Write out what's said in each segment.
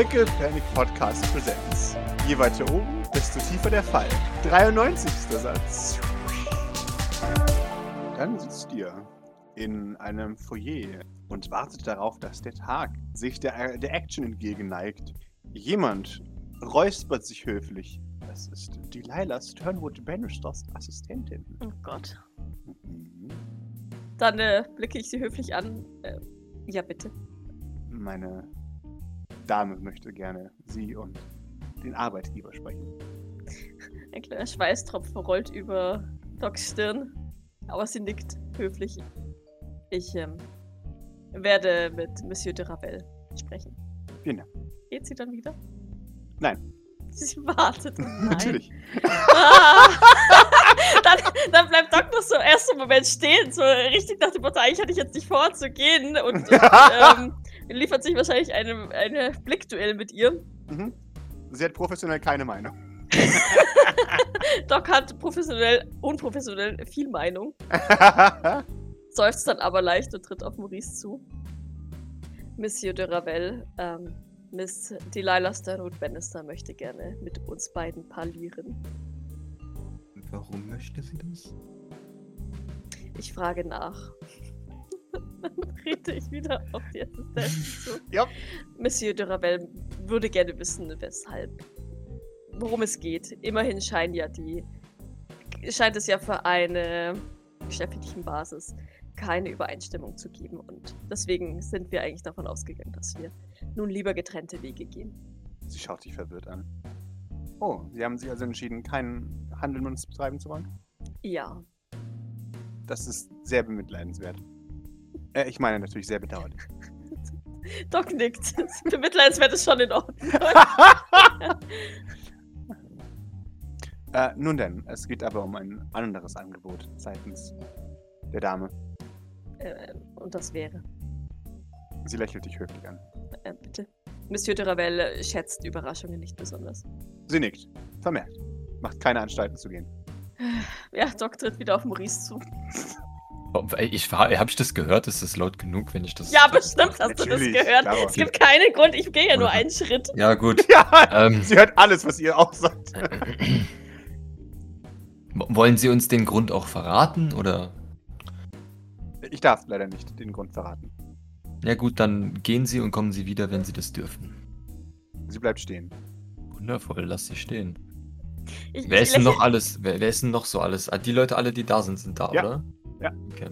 Pickle Panic Podcast Presents. Je weiter oben, desto tiefer der Fall. 93. Satz. Dann sitzt ihr in einem Foyer und wartet darauf, dass der Tag sich der, der Action entgegenneigt. Jemand räuspert sich höflich. Das ist Delilah Sternwood Bannisters Assistentin. Oh Gott. Mhm. Dann äh, blicke ich sie höflich an. Äh, ja, bitte. Meine Dame möchte gerne Sie und den Arbeitgeber sprechen. Ein kleiner Schweißtropfen rollt über Docs Stirn, aber sie nickt höflich. Ich ähm, werde mit Monsieur de Ravel sprechen. Vielen Dank. Geht sie dann wieder? Nein. Sie wartet. Nein. Natürlich. Ah. dann, dann bleibt Doc noch so im ersten Moment stehen, so richtig nach dem Motto, eigentlich hatte ich jetzt nicht vor zu gehen und, und ähm, liefert sich wahrscheinlich einem eine Blickduell mit ihr. Mhm. Sie hat professionell keine Meinung. Doc hat professionell, unprofessionell viel Meinung, seufzt dann aber leicht und tritt auf Maurice zu. Monsieur de Ravel, ähm, Miss Delilah Starwood Bannister möchte gerne mit uns beiden parlieren. Warum möchte sie das? Ich frage nach. Dann trete ich wieder auf die Assistentin zu. Ja. Monsieur de Ravel würde gerne wissen, weshalb. Worum es geht. Immerhin scheint ja die. scheint es ja für eine geschäftlichen Basis keine Übereinstimmung zu geben. Und deswegen sind wir eigentlich davon ausgegangen, dass wir nun lieber getrennte Wege gehen. Sie schaut dich verwirrt an. Oh, Sie haben sich also entschieden, keinen Handel mit uns betreiben zu wollen? Ja. Das ist sehr bemitleidenswert. Äh, ich meine natürlich sehr bedauerlich. Doc nickt. Bemitleidenswert ist schon in Ordnung. Äh, nun denn, es geht aber um ein anderes Angebot seitens der Dame. äh, und das wäre. Sie lächelt dich höflich an. Äh, bitte. Monsieur de Ravel schätzt Überraschungen nicht besonders. Sie nickt. Vermerkt. Macht keine Anstalten zu gehen. Ja, Doc tritt wieder auf Maurice zu. Ich habe ich das gehört? Ist das laut genug, wenn ich das. Ja, bestimmt hast du das Natürlich, gehört. klar. Es gibt keinen Grund, ich gehe ja nur einen Schritt. Ja, gut. Ja, Ähm, sie hört alles, was ihr auch sagt. wollen Sie uns den Grund auch verraten? Oder? Ich darf leider nicht den Grund verraten. Ja, gut, dann gehen Sie und kommen Sie wieder, wenn Sie das dürfen. Sie bleibt stehen. Wundervoll, lass sie stehen. Ich, Wer ist denn noch alles? Wer, wer ist denn noch so alles? Ah, die Leute alle, die da sind, sind da, Ja. oder? Ja. Okay.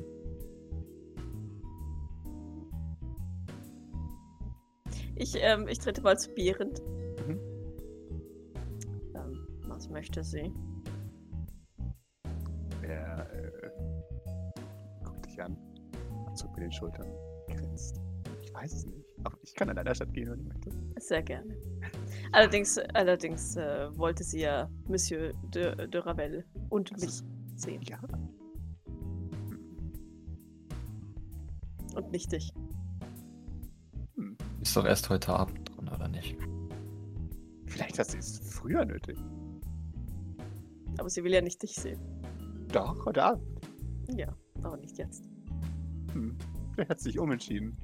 Ich, ähm, ich trete mal zu Behrend. Mhm. Ähm, was möchte sie? Er äh, guckt dich an, zuckt mit den Schultern, grinst. Ich weiß es nicht, aber ich kann an deiner Stadt gehen, wenn ich möchte. Sehr gerne. Allerdings, allerdings äh, wollte sie ja Monsieur de, de Ravel und mich sehen. Ja. Nicht dich. Ist doch erst heute Abend dran, oder nicht? Vielleicht hast du es früher nötig. Aber sie will ja nicht dich sehen. Doch, heute Abend. Ja, aber nicht jetzt. Hm. Vielleicht hat sie sich umentschieden.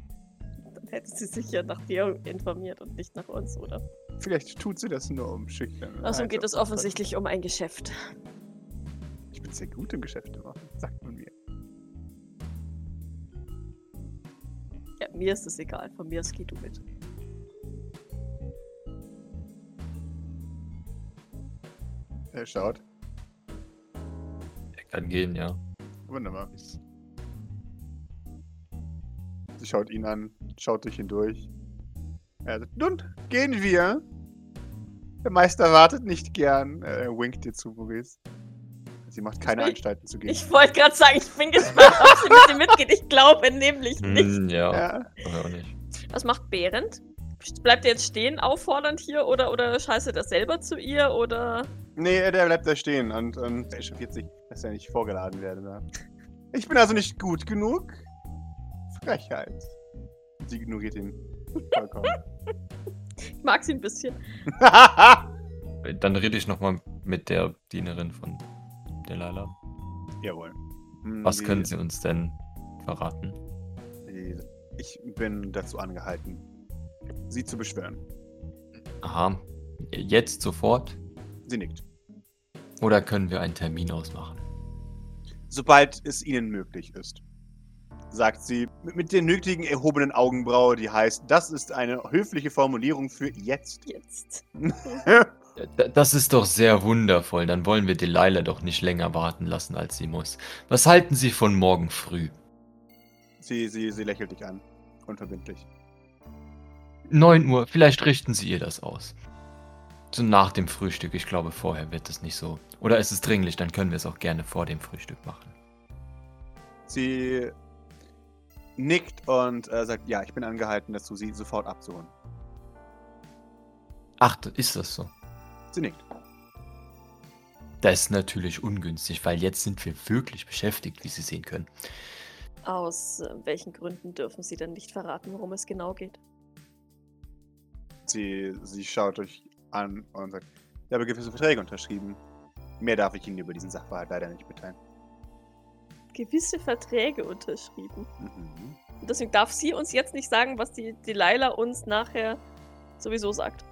Dann hätte sie sich ja nach dir informiert und nicht nach uns, oder? Vielleicht tut sie das nur um schüchtern. Außerdem geht es offensichtlich um ein Geschäft. Ich bin sehr gut im Geschäfte machen, mir ist es egal. Von mir aus geh du mit. Er schaut. Er kann gehen, ja. Wunderbar. Sie schaut ihn an, schaut durch ihn durch. Er sagt, nun, gehen wir. Der Meister wartet nicht gern. Er winkt dir zu, Maurice. Sie macht keine will- Anstalten zu gehen. Ich wollte gerade sagen, ich bin gespannt, ob sie mit dir mitgeht. Ich glaube nämlich nicht. Hm, ja, ja. oder auch nicht. Was macht Behrend? Bleibt er jetzt stehen, auffordernd hier, oder, oder scheiße er selber zu ihr, oder... Nee, der bleibt da stehen und, und er echauffiert sich, dass er nicht vorgeladen werde. Ich bin also nicht gut genug. Frechheit. Sie ignoriert ihn. Vollkommen. Ich mag sie ein bisschen. Dann rede ich nochmal mit der Dienerin von Delilah. Jawohl. Hm, Was die- können Sie uns denn verraten? die- Ich bin dazu angehalten, sie zu beschwören. Aha. Jetzt sofort? Sie nickt. Oder können wir einen Termin ausmachen? Sobald es Ihnen möglich ist, sagt sie mit, mit der nötigen erhobenen Augenbraue, die heißt, das ist eine höfliche Formulierung für jetzt. Jetzt. Das ist doch sehr wundervoll. Dann wollen wir Delilah doch nicht länger warten lassen, als sie muss. Was halten Sie von morgen früh? sie, sie, sie lächelt dich an. Unverbindlich. 9 Uhr, vielleicht richten Sie ihr das aus. So nach dem Frühstück, ich glaube, vorher wird es nicht so. Oder ist es dringlich, dann können wir es auch gerne vor dem Frühstück machen. Sie nickt und äh, sagt, ja, ich bin angehalten, dazu sie sofort abzuholen. Ach, ist das so? Sie nickt. Das ist natürlich ungünstig, weil jetzt sind wir wirklich beschäftigt, wie Sie sehen können. Aus äh, welchen Gründen dürfen Sie denn nicht verraten, worum es genau geht? Sie, sie schaut euch an und sagt, ich habe gewisse Verträge unterschrieben. Mehr darf ich Ihnen über diesen Sachverhalt leider nicht mitteilen. Gewisse Verträge unterschrieben. Mhm. Und deswegen darf sie uns jetzt nicht sagen, was die Delilah uns nachher sowieso sagt.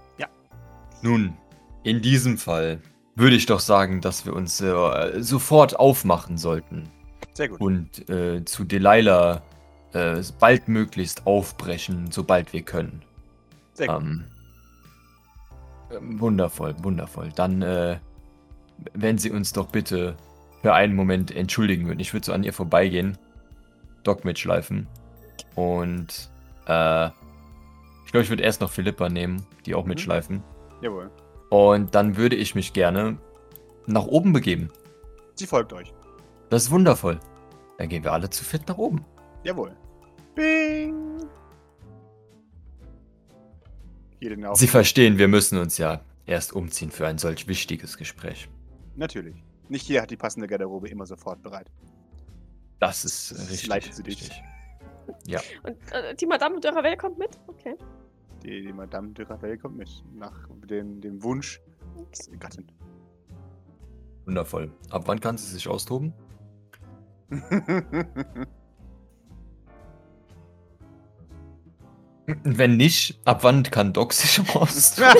Nun, in diesem Fall würde ich doch sagen, dass wir uns äh, sofort aufmachen sollten Sehr gut. und äh, zu Delilah äh, baldmöglichst aufbrechen, sobald wir können. Sehr gut. Ähm, wundervoll, wundervoll. Dann, äh, wenn Sie uns doch bitte für einen Moment entschuldigen würden. Ich würde so an ihr vorbeigehen, Doc mitschleifen und äh, ich glaube, ich würde erst noch Philippa nehmen, die auch Mhm. mitschleifen. Jawohl. Und dann würde ich mich gerne nach oben begeben. Sie folgt euch. Das ist wundervoll. Dann gehen wir alle zu fit nach oben. Jawohl. Bing! Sie verstehen, wir müssen uns ja erst umziehen für ein solch wichtiges Gespräch. Natürlich. Nicht jeder hat die passende Garderobe immer sofort bereit. Das ist äh, Das richtig. leitet sie dich. richtig. Und äh, die Madame de Ravel kommt mit? Okay. Die, die Madame de Ravel kommt mit. Nach dem, dem Wunsch der Gattin. Wundervoll. Ab wann kann sie sich austoben? Wenn nicht, ab wann kann Doc sich austoben?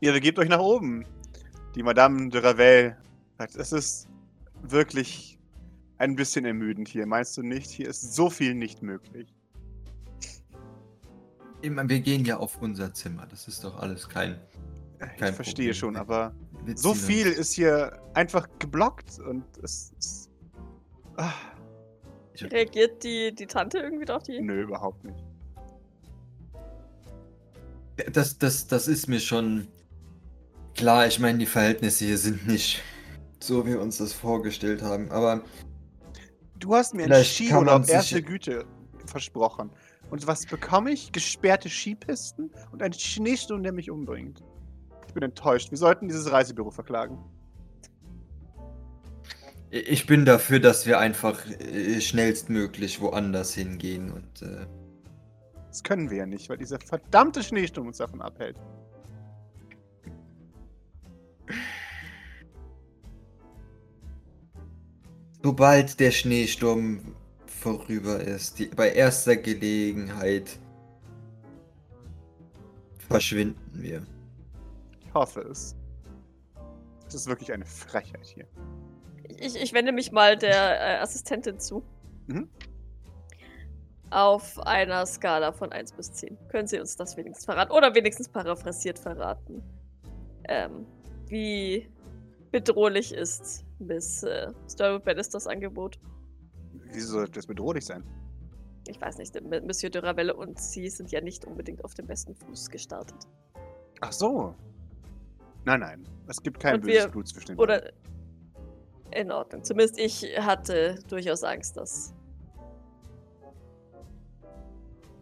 Ihr begebt euch nach oben. Die Madame de Ravel sagt, es ist wirklich ein bisschen ermüdend hier. Meinst du nicht? Hier ist so viel nicht möglich. Immer, wir gehen ja auf unser Zimmer. Das ist doch alles kein. Ich Kein verstehe Problem. schon, aber Wir so viel ist hier einfach geblockt und es ist. Ah, Reagiert die, die Tante irgendwie drauf? Die? nö, überhaupt nicht. Das, das, das ist mir schon klar. Ich meine, die Verhältnisse hier sind nicht so, wie wir uns das vorgestellt haben. Aber Du hast mir einen Skiurlaub erste Güte versprochen. Und was bekomme ich? Gesperrte Skipisten und einen Schneesturm, der mich umbringt. Ich bin enttäuscht. Wir sollten dieses Reisebüro verklagen. ich bin dafür, dass wir einfach äh, schnellstmöglich woanders hingehen. Und äh, Das können wir ja nicht, weil dieser verdammte Schneesturm uns davon abhält. Sobald der Schneesturm vorüber ist, die, bei erster Gelegenheit verschwinden wir. Ich hoffe es. Es ist wirklich eine Frechheit hier. Ich, ich wende mich mal der äh, Assistentin zu. Mhm. Auf einer Skala von 1 bis 10. Können Sie uns das wenigstens verraten? Oder wenigstens paraphrasiert verraten. Ähm, wie bedrohlich ist Miss äh, Sturwood Bannisters Angebot? Wieso sollte das bedrohlich sein? Ich weiß nicht, Monsieur de Ravelle und Sie sind ja nicht unbedingt auf dem besten Fuß gestartet. Ach so. Nein, nein. Es gibt kein Und böses wir- Blut zwischen den beiden. Oder in Ordnung. Zumindest ich hatte durchaus Angst, dass.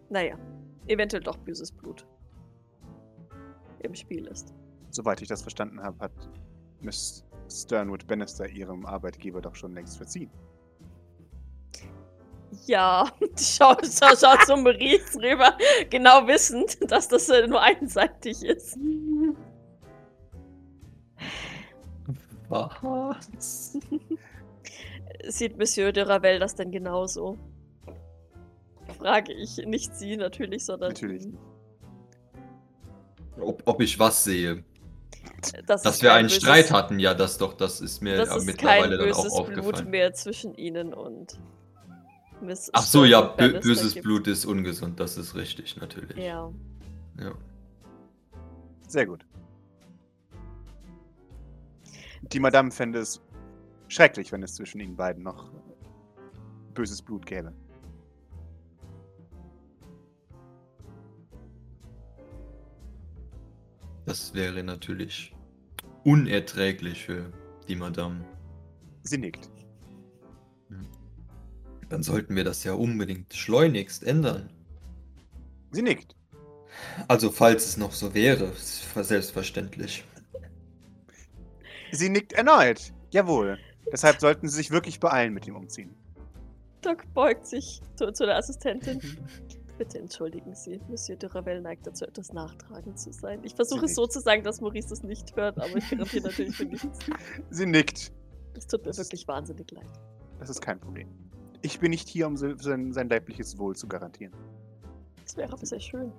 Naja, eventuell doch böses Blut im Spiel ist. Soweit ich das verstanden habe, hat Miss Sternwood Bannister ihrem Arbeitgeber doch schon längst verziehen. Ja, die schaut, schaut, schaut zu Maurice rüber, genau wissend, dass das äh, nur einseitig ist. Was? Sieht Monsieur de Ravel das denn genauso? frage ich. Nicht sie natürlich, sondern Natürlich. Ob, ob ich was sehe. Das Dass wir kein einen böses- Streit hatten, ja, das doch, das ist mir Das ist kein mittlerweile dann auch böses Blut aufgefallen. mehr zwischen ihnen und Miss Ach so, ja, bö böses. Blut ist ungesund, das ist richtig, natürlich. Ja. Ja. Sehr gut. Die Madame fände es schrecklich, wenn es zwischen ihnen beiden noch böses Blut gäbe. Das wäre natürlich unerträglich für die Madame. Sie nickt. Dann sollten wir das ja unbedingt schleunigst ändern. Sie nickt. Also, falls es noch so wäre, ist selbstverständlich. Sie nickt erneut. Jawohl. Deshalb sollten Sie sich wirklich beeilen mit dem Umziehen. Doc beugt sich zu, zu der Assistentin. Bitte entschuldigen Sie, Monsieur de Ravel neigt dazu, etwas nachtragend zu sein. Ich versuche es so zu sagen, dass Maurice das nicht hört, aber ich garantiere natürlich für nichts. Sie nickt. Es tut mir wirklich wahnsinnig leid. Das ist kein Problem. Ich bin nicht hier, um se- sein, sein leibliches Wohl zu garantieren. Das wäre aber sehr schön.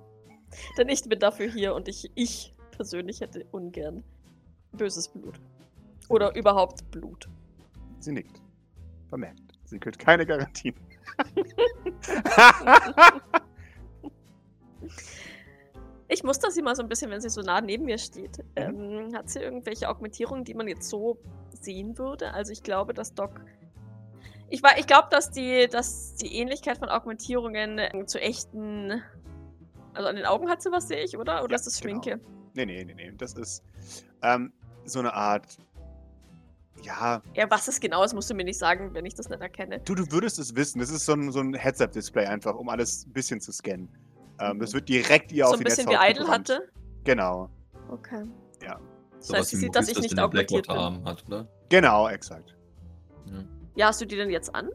Denn ich bin dafür hier und ich, ich persönlich hätte ungern böses Blut. Oder überhaupt Blut. Sie nickt. Vermerkt. Sie gilt keine Garantien. Ich muster sie mal so ein bisschen, wenn sie so nah neben mir steht. Ähm, hat sie irgendwelche Augmentierungen, die man jetzt so sehen würde? Also ich glaube, dass Doc. Ich, war- ich glaube, dass die, dass die Ähnlichkeit von Augmentierungen äh, zu echten. Also an den Augen hat sie was, sehe ich, oder? Oder Ja, ist das genau. Schminke? nee, nee, nee, nee. Das ist ähm, so eine Art. Ja, Ja, was es genau ist, musst du mir nicht sagen, wenn ich das nicht erkenne. du, du würdest es wissen. Das ist so ein, so ein Heads-Up-Display einfach, um alles ein bisschen zu scannen. Ähm, das wird direkt ihr so auf ein die bisschen wie Idle hatte. Genau. Okay. Ja. Das heißt, sie sieht, dass ich nicht augmentiert bin. Arm hat, oder? Genau, exakt. Ja. Ja, hast du die denn jetzt an?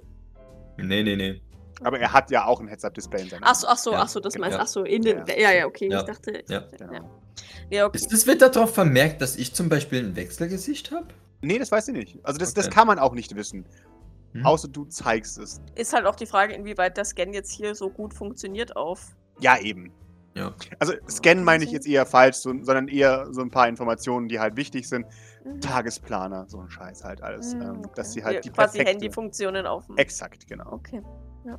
Nee, nee, nee. Aber er hat ja auch ein Heads-Up-Display in seiner Ach so, ach so, Ja, ach so, das genau. meinst du. Ja. Ach so, in den. Ja. Ja, ja, okay. Ja. Ich dachte. Ja. Genau. Ja. Ja, okay. Ist das wird darauf vermerkt, dass ich zum Beispiel ein Wechselgesicht habe? Nee, das weiß ich nicht. Also das, das Okay. kann man auch nicht wissen. Hm. Außer du zeigst es. Ist halt auch die Frage, inwieweit der Scan jetzt hier so gut funktioniert auf. Ja, eben. Ja. Also scannen meine ich jetzt eher falsch, so, sondern eher so ein paar Informationen, die halt wichtig sind. Mhm. Tagesplaner, so ein Scheiß halt alles. Mhm, ähm, okay. Dass sie halt Ja, die quasi perfekte... Handyfunktionen auf dem. Exakt, genau. Okay. Ja.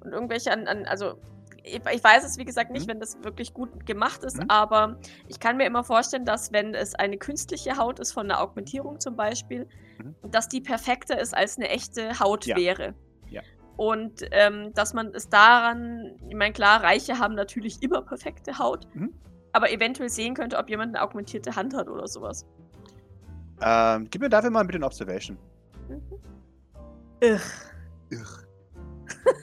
Und irgendwelche an, an also ich, ich weiß es wie gesagt nicht, Mhm. wenn das wirklich gut gemacht ist, Mhm. aber ich kann mir immer vorstellen, dass wenn es eine künstliche Haut ist von einer Augmentierung zum Beispiel, Mhm. dass die perfekter ist als eine echte Haut Ja. wäre. Und ähm, dass man es daran, ich meine, klar, Reiche haben natürlich immer perfekte Haut, Mhm. aber eventuell sehen könnte, ob jemand eine augmentierte Hand hat oder sowas. Ähm, gib mir dafür mal bitte ein Observation. Mhm. Ugh. Ugh.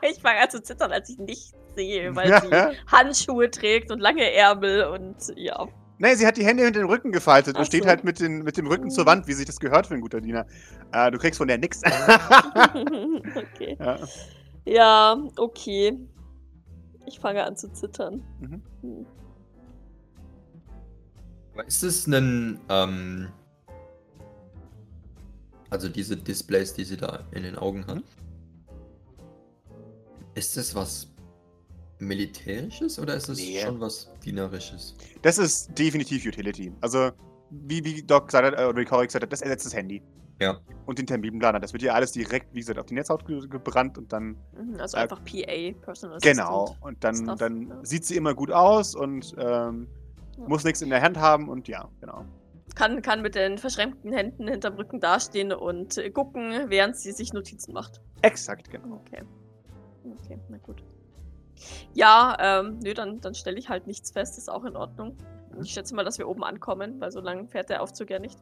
Ich fange an zu zittern, als ich nichts sehe, weil sie Handschuhe trägt und lange Ärmel und ja. Nee, sie hat die Hände hinter den Rücken gefaltet Ach und steht so. halt mit, den, mit dem Rücken zur Wand, wie sich das gehört für ein guter Diener. Äh, du kriegst von der nix. okay. ja. Ja, okay. Ich fange an zu zittern. Mhm. Hm. Ist es ein, ähm, also diese Displays, die sie da in den Augen hat, Mhm. ist das was Militärisches oder ist es Nee. schon was Dienerisches? Das ist definitiv Utility. Also, wie, wie Doc gesagt hat, äh, oder wie Cory gesagt hat, das ersetzt das Handy. Ja. Und den Terminplaner. Das wird ja alles direkt, wie gesagt, auf die Netzhaut ge gebrannt und dann Mhm, Also Äh, einfach PA, Personal Genau. Assistant. Und dann, Stuff, dann ja. sieht sie immer gut aus und ähm, Ja. muss nichts in der Hand haben und ja, genau. Kann, kann mit den verschränkten Händen hinterm Rücken dastehen und gucken, während sie sich Notizen macht. Exakt, genau. Okay. Okay, na gut. Ja, ähm, nö, dann, dann stelle ich halt nichts fest, ist auch in Ordnung. Mhm. Ich schätze mal, dass wir oben ankommen, weil so lange fährt der Aufzug ja nicht.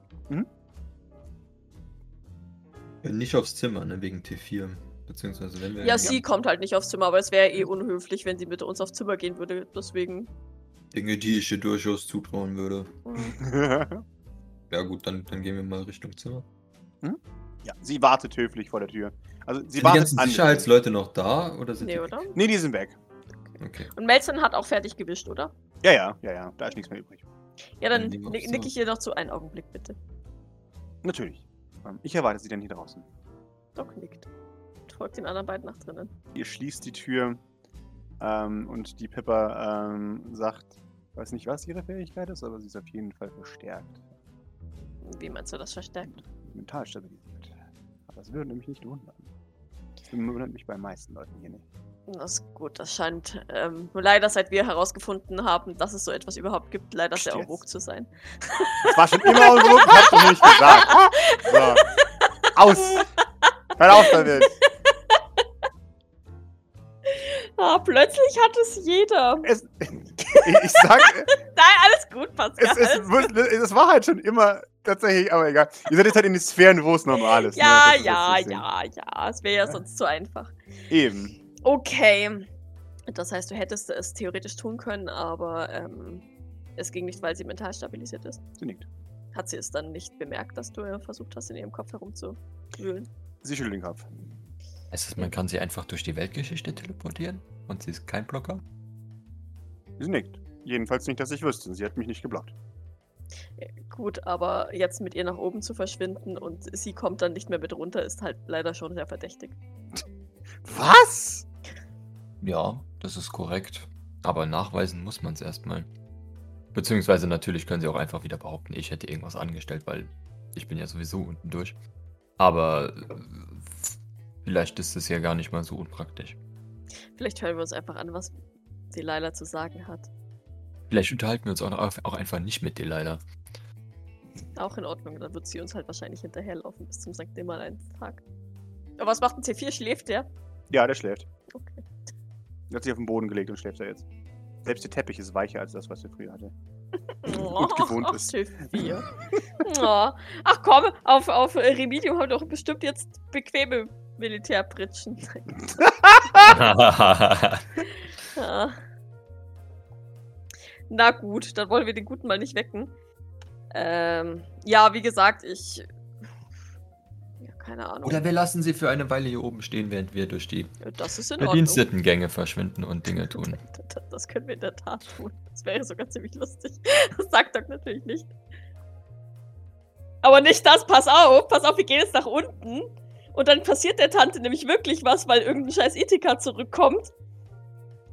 Ja, nicht aufs Zimmer, ne, wegen T4. Beziehungsweise wenn wir. Ja, sie kommt halt nicht aufs Zimmer, aber es wäre eh unhöflich, wenn sie mit uns aufs Zimmer gehen würde. Deswegen. Dinge, die ich ihr durchaus zutrauen würde. mm, Ja, gut, dann, dann gehen wir mal Richtung Zimmer. ja, sie wartet höflich vor der Tür. Also sie Sind die wartet ganzen an. Sicherheitsleute noch da oder sind Nee, die oder? Nee, die sind weg. Okay. Und Melzen hat auch fertig gewischt, oder? Ja, ja, ja, ja. Da ist nichts mehr übrig. Ja, dann wir nick, nick ich ihr doch zu einen Augenblick, bitte. Natürlich. Ähm, Ich erwarte sie dann hier draußen. Doc nickt. folgt den anderen beiden nach drinnen. Ihr schließt die Tür ähm, und die Pippa ähm, sagt, ich weiß nicht, was ihre Fähigkeit ist, aber sie ist auf jeden Fall verstärkt. Wie meinst du das verstärkt? Mentalstabilität. Aber das würde mich nicht wundern. Das wundert mich bei den meisten Leuten hier nicht. Das ist gut, das scheint ähm, nur leider, seit wir herausgefunden haben, dass es so etwas überhaupt gibt, leider sehr. Auruk zu sein. Das war schon immer Unruhe, hab's doch nicht gesagt. So. Aus! Hör auf damit! Ah, plötzlich hat es jeder. Es, ich, ich sag, Nein, alles gut, Pascal. es, es, es war halt schon immer tatsächlich, aber egal. Ihr seid jetzt halt in die Sphären, wo es normal ist. ne? ja, ist ja, ja, ja. Es wäre ja sonst zu einfach. Eben. Okay. Das heißt, du hättest es theoretisch tun können, aber ähm, es ging nicht, weil sie mental stabilisiert ist. Sie nickt. Hat sie es dann nicht bemerkt, dass du versucht hast, in ihrem Kopf herumzuwühlen? Sie schüttelt den Kopf. Heißt das, man kann sie einfach durch die Weltgeschichte teleportieren? Und sie ist kein Blocker? Sie nickt. Jedenfalls nicht, dass ich wüsste. Sie hat mich nicht geblockt. Äh, Gut, aber jetzt mit ihr nach oben zu verschwinden und sie kommt dann nicht mehr mit runter, ist halt leider schon sehr verdächtig. Was? Ja, das ist korrekt. Aber nachweisen muss man es erstmal. Beziehungsweise natürlich können sie auch einfach wieder behaupten, ich hätte irgendwas angestellt, weil ich bin ja sowieso unten durch. Aber äh, vielleicht ist es ja gar nicht mal so unpraktisch. Vielleicht hören wir uns einfach an, was Delilah zu sagen hat. Vielleicht unterhalten wir uns auch, einfach nicht mit Delilah. Auch in Ordnung, dann wird sie uns halt wahrscheinlich hinterherlaufen bis zum St. Nimmerlein-Tag. Aber was macht ein T4? Schläft der? Ja, der schläft. Okay. Er hat sich auf den Boden gelegt und schläft da jetzt. Selbst der Teppich ist weicher als das, was er früher hatte. Oh, gewohnt ach, ist. T4. oh. Ach komm, auf, auf äh, Remedium haben wir doch bestimmt jetzt bequeme Militärbritschen. Ja. Na gut, dann wollen wir den Guten mal nicht wecken. Ähm, ja, wie gesagt, ich. Keine Ahnung. Oder wir lassen sie für eine Weile hier oben stehen, während wir durch die das ist in Ordnung. Bedienstetengänge verschwinden und Dinge tun. Das, das können wir in der Tat tun. Das wäre sogar ziemlich lustig. Das sagt Doc natürlich nicht. Aber nicht das, pass auf, pass auf, wir gehen jetzt nach unten. Und dann passiert der Tante nämlich wirklich was, weil irgendein scheiß Ithika zurückkommt.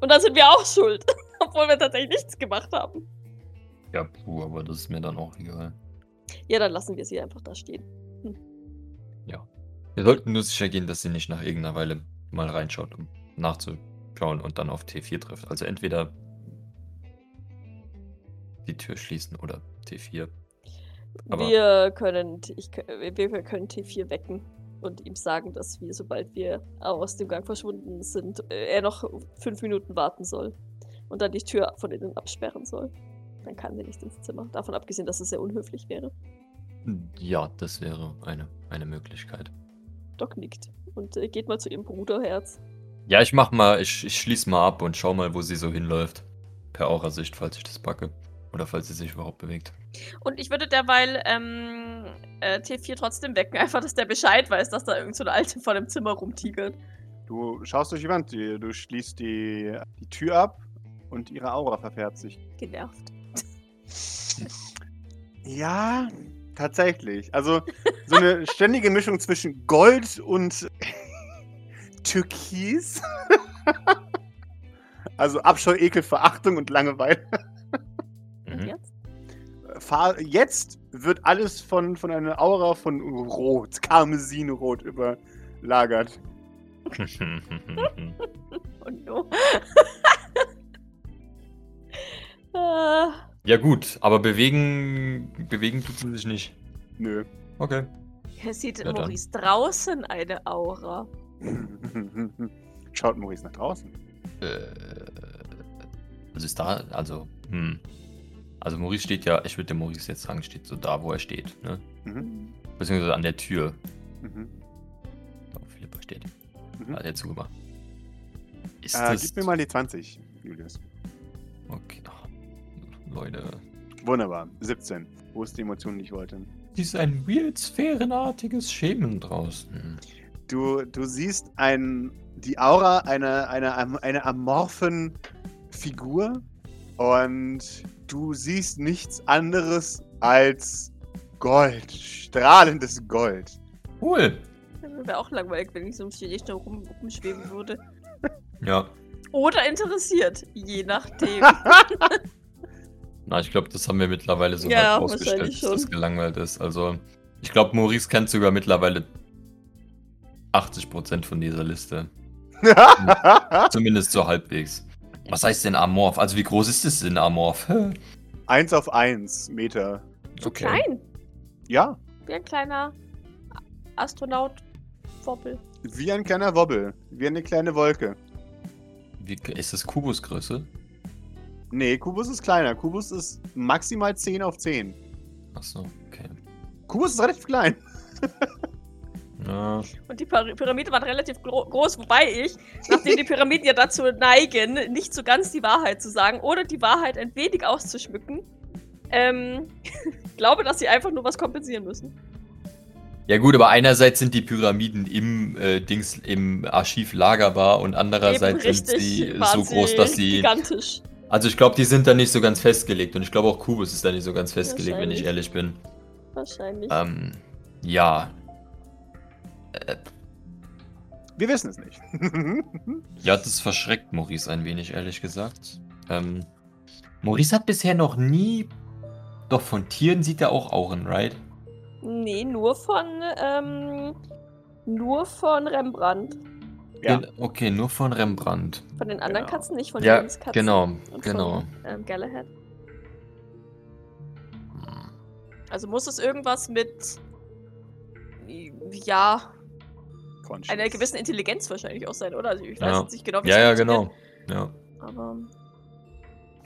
Und dann sind wir auch schuld. Obwohl wir tatsächlich nichts gemacht haben. Ja, puh, aber das ist mir dann auch egal. Ja, dann lassen wir sie einfach da stehen. Wir sollten nur sicher gehen, dass sie nicht nach irgendeiner Weile mal reinschaut, um nachzuschauen und dann auf T4 trifft. Also entweder die Tür schließen oder T4. Aber- wir können, ich, wir, können T4 wecken und ihm sagen, dass wir, sobald wir aus dem Gang verschwunden sind, er noch fünf Minuten warten soll und dann die Tür von innen absperren soll. Dann kann er nicht ins Zimmer. Davon abgesehen, dass es sehr unhöflich wäre. Ja, das wäre eine, eine Möglichkeit. Doc nickt und äh, geht mal zu ihrem Bruderherz. Ja, ich mach mal, ich, ich schließe mal ab und schau mal, wo sie so hinläuft. Per Aura-Sicht, falls ich das packe. Oder falls sie sich überhaupt bewegt. Und ich würde derweil ähm, äh, T4 trotzdem wecken, einfach, dass der Bescheid weiß, dass da irgend so eine Alte vor dem Zimmer rumtigert. Du schaust durch die Wand, die- du schließt die, die Tür ab und ihre Aura verfärbt sich. Genervt. Ja, tatsächlich. Also so eine ständige Mischung zwischen Gold und Türkis. also Abscheu, Ekel, Verachtung und Langeweile. Und Mhm. jetzt? Jetzt wird alles von, von einer Aura von Rot, Karmesinrot überlagert. Oh no. äh, ja gut, aber bewegen, bewegen tut sie sich nicht. Nö. Okay. er sieht in Ja, dann. Maurice draußen eine Aura. Schaut Maurice nach draußen. Äh, also ist da, also, hm. Also Maurice steht ja, ich würde dem Maurice jetzt sagen, steht so da, wo er steht, ne? Mhm. Beziehungsweise an der Tür, Mhm. da wo Philippa steht. Mhm. Hat er zugemacht. Ist Äh, das... gib mir mal die 20, Julius. Okay. Ach, Leute. Wunderbar. 17. Wo ist die Emotion, die ich wollte? Dies ist ein weird sphärenartiges Schemen draußen. Du, du siehst ein, die Aura einer, einer, am- einer amorphen Figur und du siehst nichts anderes als Gold. Strahlendes Gold. Cool. Wäre auch langweilig, wenn ich so um die schnell rum, rumschweben würde. Ja. Oder interessiert, je nachdem. Na, ich glaube, das haben wir mittlerweile so Ja, weit ausgestellt, dass das gelangweilt ist. Also, ich glaube, Maurice kennt sogar mittlerweile 80% von dieser Liste. Zumindest so halbwegs. Was heißt denn Amorph? Also, wie groß ist es denn Amorph? eins auf eins Meter. So klein. Ja, Wie ein kleiner Astronaut. Wobbel. wie ein kleiner Wobbel. Wie eine kleine Wolke. Wie, ist das Kubusgröße? Nee, Kubus ist kleiner. Kubus ist maximal 10 auf 10. Achso, okay. Kubus ist relativ klein. Ja, Und die Pyra- Pyramide war relativ gro groß, wobei ich, nachdem die Pyramiden ja dazu neigen, nicht so ganz die Wahrheit zu sagen oder die Wahrheit ein wenig auszuschmücken, ähm, glaube, dass sie einfach nur was kompensieren müssen. Ja gut, aber einerseits sind die Pyramiden im äh, Dings im Archiv lagerbar und andererseits Eben sind sie waren so groß, dass sie. Gigantisch. Also ich glaube, die sind da nicht so ganz festgelegt und ich glaube auch Kubus ist da nicht so ganz festgelegt, wenn ich ehrlich bin. Wahrscheinlich. Ähm, ja. Äh, Wir wissen es nicht. ja, das verschreckt Maurice ein wenig, ehrlich gesagt. Ähm, Maurice hat bisher noch nie. Doch von Tieren sieht er auch Auren, right? Nee, nur von, ähm, nur von Rembrandt. Ja. Okay, nur von Rembrandt. Von den anderen Genau. Katzen, nicht von Ja, James Katzen. genau, und genau. Von, ähm, Galahad. Also muss es irgendwas mit, ja, Conscience. einer gewissen Intelligenz wahrscheinlich auch sein, oder? Also ich weiß Ja. jetzt nicht genau, wie Ja, es ja, genau. Ja. Aber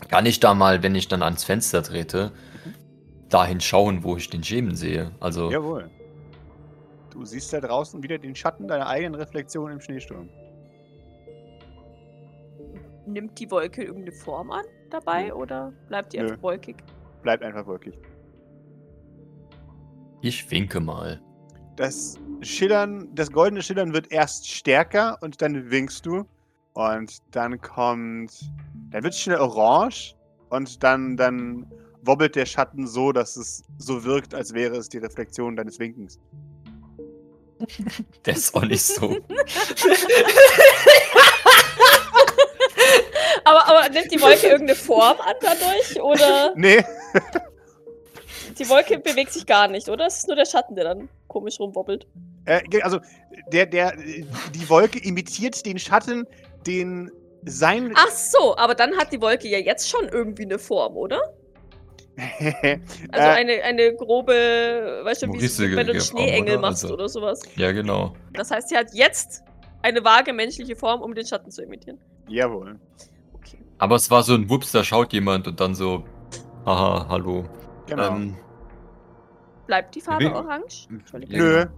Kann ich da mal, wenn ich dann ans Fenster trete, dahin schauen, wo ich den Schemen sehe? Also, Jawohl. Du siehst da draußen wieder den Schatten deiner eigenen Reflexion im Schneesturm. nimmt die Wolke irgendeine Form an dabei oder bleibt die Nö. einfach wolkig? Bleibt einfach wirklich. ich winke mal. Das Schillern, das goldene Schillern wird erst stärker und dann winkst du. Und dann kommt. Dann wird es schnell orange und dann, dann wobbelt der Schatten so, dass es so wirkt, als wäre es die Reflexion deines Winkens. Der ist auch nicht so. Aber, aber nimmt die Wolke irgendeine Form an dadurch oder Nee, die Wolke bewegt sich gar nicht, oder? Es ist nur der Schatten, der dann komisch rumwobbelt. äh, also der, der, die Wolke imitiert den Schatten, den sein. Ach so, aber dann hat die Wolke ja jetzt schon irgendwie eine Form, oder? Also Äh, eine, eine grobe, weißt du, wie wenn du einen Schneeengel oder? machst Also- oder sowas. ja, genau. Das heißt, sie hat jetzt eine vage menschliche Form, um den Schatten zu imitieren. Jawohl. Okay. Aber es war so ein Wups, da schaut jemand und dann so, haha, hallo. Genau. Ähm, Bleibt die Farbe orange? Nö. genau.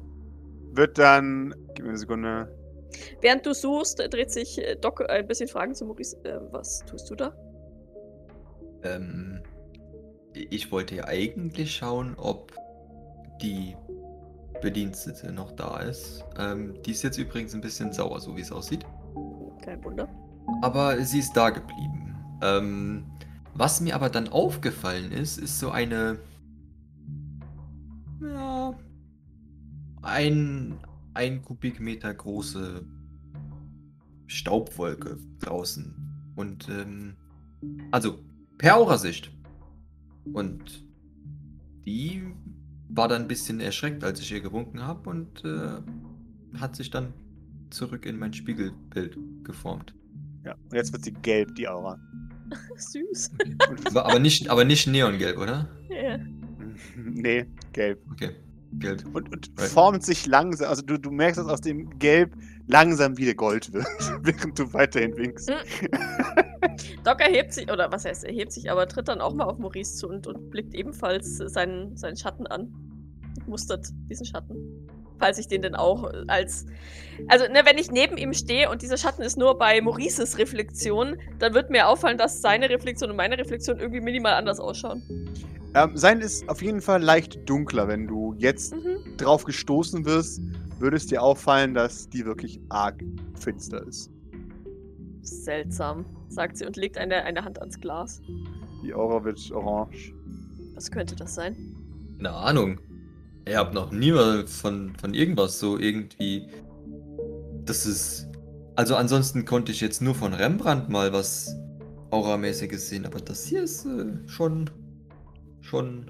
Wird dann. Gib mir eine Sekunde. Während du suchst, dreht sich Doc ein bisschen Fragen zu Maurice. Äh, was tust du da? Ähm, ich wollte ja eigentlich schauen, ob die Bedienstete noch da ist. Ähm, die ist jetzt übrigens ein bisschen sauer, so wie es aussieht. Kein Wunder. Aber sie ist da geblieben. Ähm, was mir aber dann aufgefallen ist, ist so eine. Ja. Ein, ein Kubikmeter große Staubwolke draußen. Und, ähm, also, per Aurasicht. Und die war dann ein bisschen erschreckt, als ich ihr gewunken habe und äh, hat sich dann zurück in mein Spiegelbild geformt. Ja. Und jetzt wird sie gelb, die Aura. Süß. Aber, aber, nicht, aber nicht neongelb, oder? Ja. nee, gelb. Okay, gelb. Und, und Right. formt sich langsam. Also du, du merkst, dass aus dem Gelb langsam wieder Gold wird, während du weiterhin winkst. Doc erhebt sich, oder was heißt erhebt sich, aber tritt dann auch mal auf Maurice zu und, und blickt ebenfalls seinen, seinen Schatten an. Mustert diesen Schatten. Falls ich den denn auch als. Also, ne, wenn ich neben ihm stehe und dieser Schatten ist nur bei Maurices Reflexion, dann wird mir auffallen, dass seine Reflexion und meine Reflexion irgendwie minimal anders ausschauen. Ähm, sein ist auf jeden Fall leicht dunkler. Wenn du jetzt Mhm. drauf gestoßen wirst, würde es dir auffallen, dass die wirklich arg finster ist. Seltsam, sagt sie und legt eine, eine Hand ans Glas. Die Aura wird orange. Was könnte das sein? Keine Ahnung. Ich habe noch nie mal von, von irgendwas so irgendwie. Das ist. Also ansonsten konnte ich jetzt nur von Rembrandt mal was Auramäßiges sehen, aber das hier ist äh, schon. schon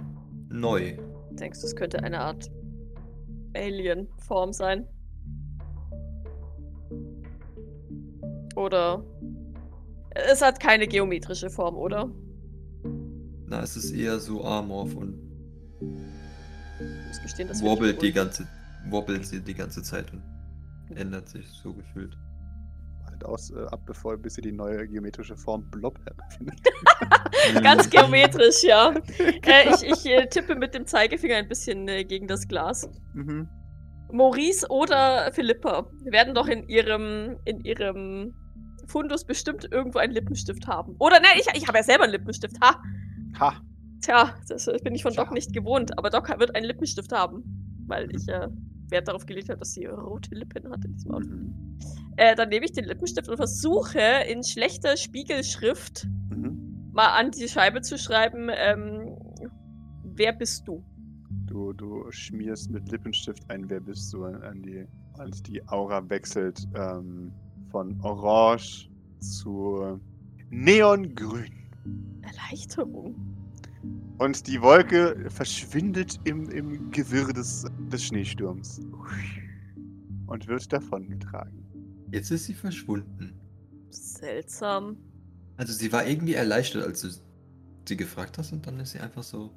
neu. Denkst du, es könnte eine Art Alien-Form sein? Oder. Es hat keine geometrische Form, oder? Na, es ist eher so amorph und Ich muss gestehen, das wobbelt die ganze. wobbelt sie die ganze Zeit und ändert sich so gefühlt. Wartet aus, äh, ab bevor bis ihr die neue geometrische Form Blob findet. Ganz geometrisch, ja. äh, ich ich äh, tippe mit dem Zeigefinger ein bisschen äh, gegen das Glas. mhm. Maurice oder Philippa werden doch in ihrem, in ihrem Fundus bestimmt irgendwo einen Lippenstift haben. Oder ne, ich, ich habe ja selber einen Lippenstift. Ha! Ha! Tja, das äh, bin ich von Doc Tja. nicht gewohnt. Aber Doc wird einen Lippenstift haben. Weil ich äh, Wert darauf gelegt habe, dass sie rote Lippen hat in diesem Outfit. Mhm. Äh, dann nehme ich den Lippenstift und versuche in schlechter Spiegelschrift Mhm. mal an die Scheibe zu schreiben, ähm, wer bist du? Du, du schmierst mit Lippenstift ein, wer bist du an die. Und die Aura wechselt ähm, von Orange zu Neongrün. Erleichterung. Und die Wolke verschwindet im, im Gewirr des, des Schneesturms. Und wird davongetragen. Jetzt ist sie verschwunden. Seltsam. Also sie war irgendwie erleichtert, als du sie gefragt hast und dann ist sie einfach so.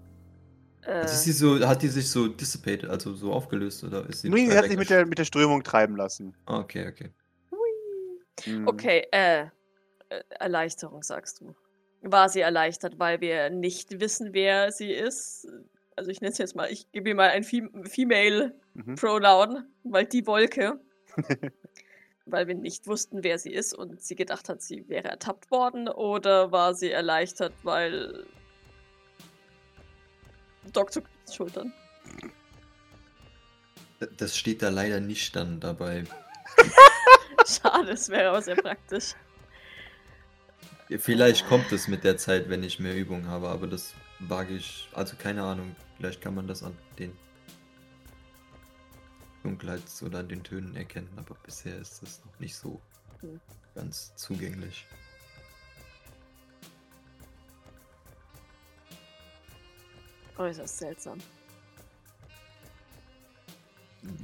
Äh, Also ist sie so, hat die sich so dissipated, also so aufgelöst oder ist sie. Nee, sie hat sich mit der, mit der Strömung treiben lassen. Ah, Okay, okay. Mhm. Okay, äh, äh, Erleichterung sagst du. War sie erleichtert, weil wir nicht wissen, wer sie ist? Also ich nenne es jetzt mal, ich gebe ihr mal ein Fem Female Mhm. Pronoun, weil die Wolke. weil wir nicht wussten, wer sie ist und sie gedacht hat, sie wäre ertappt worden. Oder war sie erleichtert, weil Doc zuckt Schultern? Das steht da leider nicht dann dabei. Schade, es wäre aber sehr praktisch. Vielleicht kommt es mit der Zeit, wenn ich mehr Übung habe, aber das wage ich. Also keine Ahnung. Vielleicht kann man das an den Dunkelheits- oder an den Tönen erkennen, aber bisher ist das noch nicht so Hm. ganz zugänglich. Äußerst seltsam.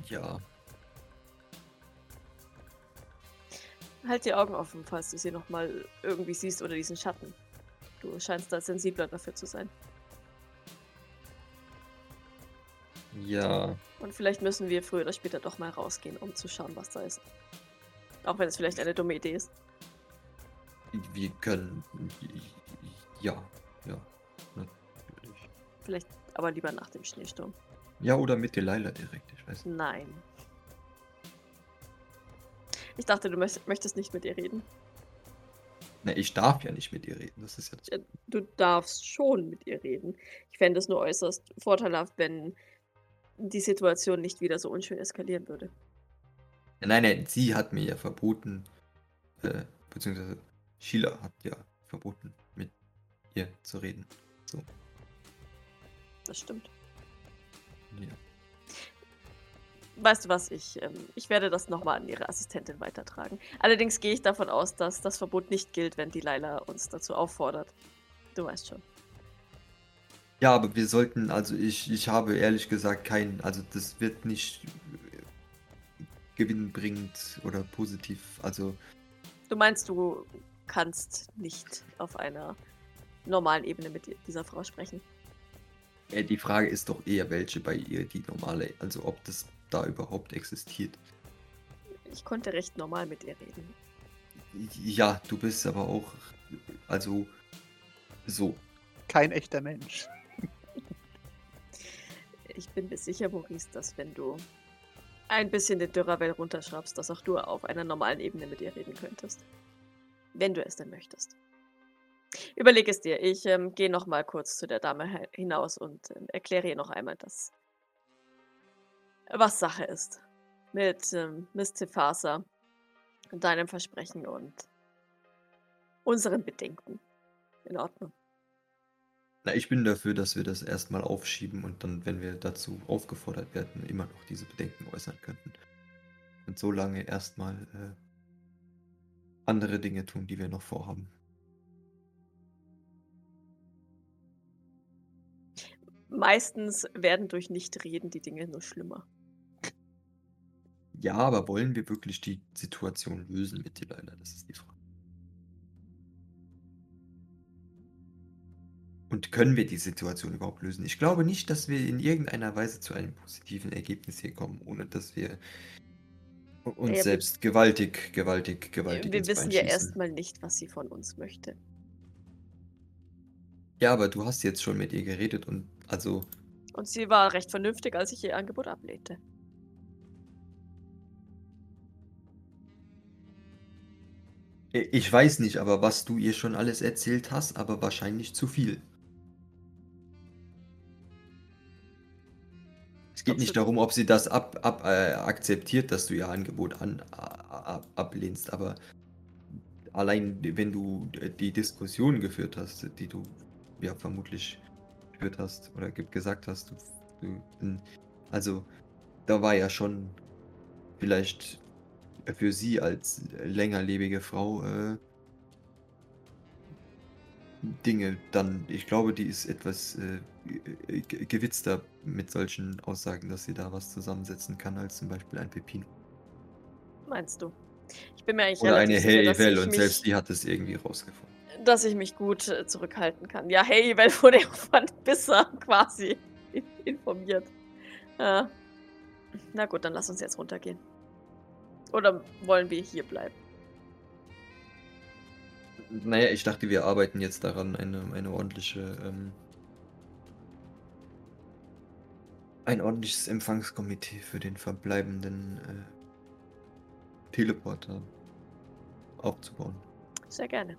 Ja, Halt die Augen offen, falls du sie nochmal irgendwie siehst oder diesen Schatten. Du scheinst da sensibler dafür zu sein. ja. Und vielleicht müssen wir früher oder später doch mal rausgehen, um zu schauen, was da ist. Auch wenn es vielleicht eine dumme Idee ist. Wir können. Ja, ja. Natürlich. Vielleicht aber lieber nach dem Schneesturm. Ja, oder mit Delilah direkt, ich weiß nicht. Nein. Ich dachte, du möcht- möchtest nicht mit ihr reden. Na, ich darf ja nicht mit ihr reden, das ist ja das. Ja, Du darfst schon mit ihr reden. Ich fände es nur äußerst vorteilhaft, wenn die Situation nicht wieder so unschön eskalieren würde. Nein, nein, sie hat mir ja verboten, äh, beziehungsweise Sheila hat ja verboten, mit ihr zu reden. So, Das stimmt. ja. Weißt du was, ich, ähm, ich werde das nochmal an ihre Assistentin weitertragen. Allerdings gehe ich davon aus, dass das Verbot nicht gilt, wenn die Laila uns dazu auffordert. Du weißt schon. Ja, aber wir sollten, also ich, ich habe ehrlich gesagt keinen, also das wird nicht äh, gewinnbringend oder positiv, also Du meinst, du kannst nicht auf einer normalen Ebene mit dieser Frau sprechen. äh, die Frage ist doch eher, welche bei ihr die normale, also ob das da überhaupt existiert. Ich konnte recht normal mit ihr reden. Ja, du bist aber auch, also so. Kein echter Mensch. Ich bin mir sicher, Maurice, dass wenn du ein bisschen den Dürerwell runterschraubst, dass auch du auf einer normalen Ebene mit ihr reden könntest. Wenn du es denn möchtest. Überleg es dir. Ich ähm, gehe noch mal kurz zu der Dame hinaus und ähm, erkläre ihr noch einmal, dass was Sache ist. Mit ähm, Miss Tefasa und deinem Versprechen und unseren Bedenken. In Ordnung. Na, ich bin dafür, dass wir das erstmal aufschieben und dann, wenn wir dazu aufgefordert werden, immer noch diese Bedenken äußern könnten. Und so lange erstmal äh, andere Dinge tun, die wir noch vorhaben. Meistens werden durch Nichtreden die Dinge nur schlimmer. Ja, aber wollen wir wirklich die Situation lösen mit Delilah? Das ist die Frage. Und können wir die Situation überhaupt lösen? Ich glaube nicht, dass wir in irgendeiner Weise zu einem positiven Ergebnis hier kommen, ohne dass wir uns Ja, selbst gewaltig, gewaltig, gewaltig Wir wissen ja erstmal nicht, was sie von uns möchte. Ja, aber du hast jetzt schon mit ihr geredet und also Und sie war recht vernünftig, als ich ihr Angebot ablehnte. Ich weiß nicht, aber was du ihr schon alles erzählt hast, aber wahrscheinlich zu viel. Es geht nicht darum, ob sie das ab, ab, äh, akzeptiert, dass du ihr Angebot an, a- a- ablehnst, aber allein wenn du äh, die Diskussion geführt hast, die du ja vermutlich geführt hast oder ge- gesagt hast, du, du, n- also da war ja schon vielleicht für sie als längerlebige Frau äh, Dinge dann, ich glaube, die ist etwas äh, ge- ge- gewitzter mit solchen Aussagen, dass sie da was zusammensetzen kann, als zum Beispiel ein Pepino. Meinst du? Ich bin mir eigentlich Oder eine Hey Evel und mich, selbst die hat es irgendwie rausgefunden. dass ich mich gut äh, zurückhalten kann. Ja, Hey Evel wurde ja von Bisser quasi in- informiert. Ja. Na gut, dann lass uns jetzt runtergehen. Oder wollen wir hier bleiben? Naja, ich dachte, wir arbeiten jetzt daran, eine, eine ordentliche, ähm, ein ordentliches Empfangskomitee für den verbleibenden äh, Teleporter aufzubauen. Sehr gerne.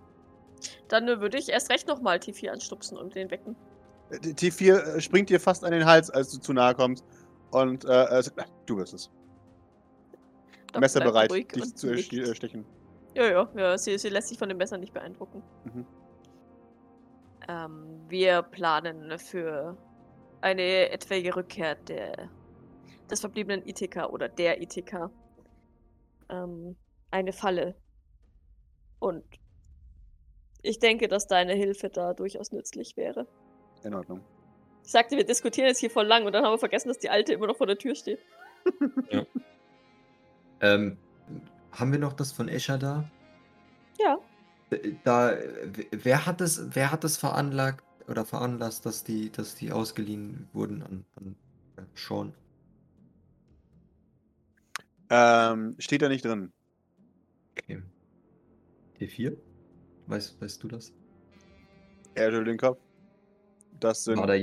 Dann äh, würde ich erst recht nochmal T4 anstupsen und den wecken. Äh, T4 äh, springt dir fast an den Hals, als du zu nahe kommst. Und äh, sagt, "Ah, du wirst es. Messer bereit, dich zu nickt. ersch- äh, stechen. Ja, ja, ja sie, sie lässt sich von dem Messer nicht beeindrucken. Mhm. Ähm, wir planen für eine etwaige Rückkehr der, des verbliebenen ITK oder der ITK ähm, eine Falle. Und ich denke, dass deine Hilfe da durchaus nützlich wäre. In Ordnung. Ich sagte, wir diskutieren jetzt hier voll lang und dann haben wir vergessen, dass die Alte immer noch vor der Tür steht. Ähm, haben wir noch das von Escher da? Ja. Äh, Da, wer hat es, wer hat es veranlagt oder veranlasst, dass die, dass die ausgeliehen wurden an, an äh, Sean? Ähm, steht da nicht drin. Okay. T4? Weißt, weißt du das? Er schüttelt den Kopf. Das sind da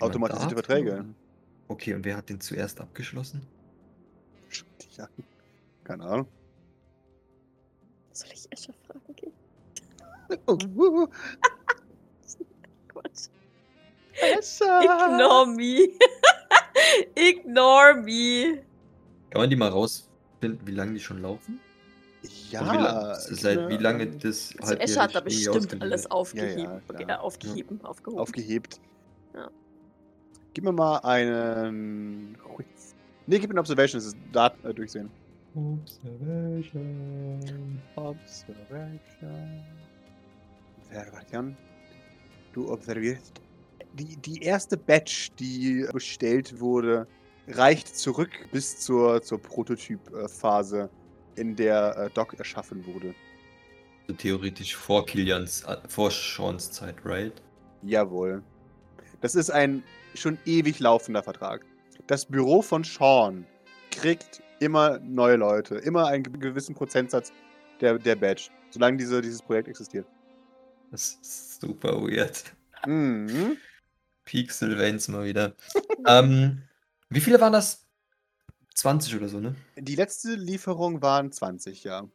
automatisierte da? Verträge. Okay, und wer hat den zuerst abgeschlossen? Ja. Keine Ahnung. Soll ich Escher fragen gehen? Oh, uh, Quatsch. Escher. Ignore me. Ignore me. Kann man die mal rausfinden, wie lange die schon laufen? Ja. Wie la- gib seit wie lange ähm, das Also Escher hat da bestimmt alles wird? aufgeheben, Ja, ja, klar. aufgeheben, aufgehoben. Aufgehebt. Ja. Gib mir mal einen. Nee, gib mir eine Observation, das ist Daten äh, durchsehen. Observation. Observation. Observation. Du observierst. Die, die erste Batch, die bestellt wurde, reicht zurück bis zur, zur Prototyp-Phase, in der äh, Doc erschaffen wurde. Also theoretisch vor Kilians, äh, vor Seans Zeit, right? Jawohl. Das ist ein schon ewig laufender Vertrag. Das Büro von Sean kriegt immer neue Leute, immer einen ge- gewissen Prozentsatz der, der Badge, solange diese, dieses Projekt existiert. Das ist super weird. Mhm. Peak Sylvains mal wieder. ähm, wie viele waren das? 20 oder so, ne? Die letzte Lieferung waren 20, ja.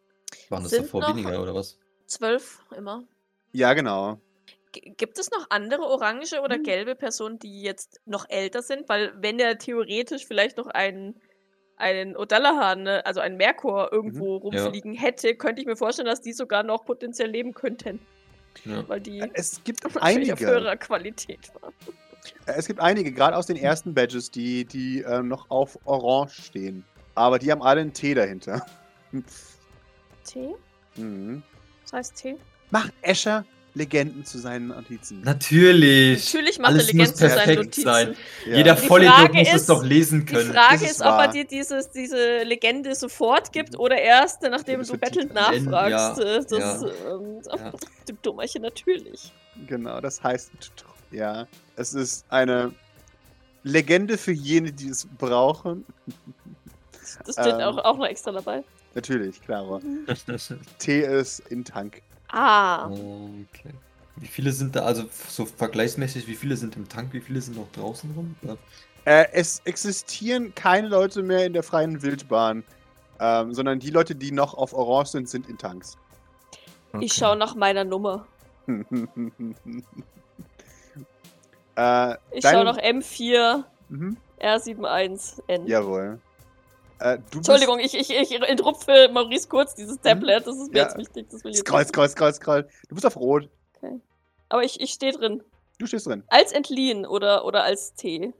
Waren das Sind davor weniger oder was? Zwölf immer. Ja, genau. G gibt es noch andere orange oder Hm. gelbe Personen, die jetzt noch älter sind? Weil wenn er theoretisch vielleicht noch einen, einen O'Dallahan, ne, also einen Merkur irgendwo Mhm. rumfliegen hätte, könnte ich mir vorstellen, dass die sogar noch potenziell leben könnten. Ja. weil die Es gibt wahrscheinlich auf einige. höherer Qualität waren. Äh, Es gibt einige, gerade aus den ersten Badges, die, die äh, noch auf Orange stehen. Aber die haben alle einen T dahinter. Tee? mhm. Das heißt Tee? Macht Escher Legenden zu seinen Notizen. Natürlich. Natürlich macht Alles er Legenden muss zu seinen perfekt Notizen. sein. Ja. Jeder Die Vollidiot Frage muss es doch lesen Die können. Frage Das ist, ist ob er dir dieses, diese Legende sofort gibt oder erst, nachdem du bettelnd die- nachfragst. Ja, Das, ja. ähm, Ja. Du Dummerchen, natürlich. Genau, das heißt, ja, es ist eine Legende für jene, die es brauchen. Das steht Ähm. auch, auch noch extra dabei. Natürlich, klar. T ist in Tank. Ah, okay. Wie viele sind da, also so vergleichsmäßig, wie viele sind im Tank, wie viele sind noch draußen rum? Ja. Äh, es existieren keine Leute mehr in der freien Wildbahn, ähm, sondern die Leute, die noch auf Orange sind, sind in Tanks. ich schaue nach meiner Nummer. äh, Ich schaue nach M4 Mhm, R71N. jawohl. Äh, Entschuldigung, ich, ich, ich entrupfe Maurice kurz dieses Tablet. Das ist mir Ja. jetzt wichtig. Das will ich Bist, jetzt scroll, scroll, scroll, scroll. Du bist auf Rot. Aber ich, ich stehe drin. Du stehst drin. Als entliehen oder, oder als T.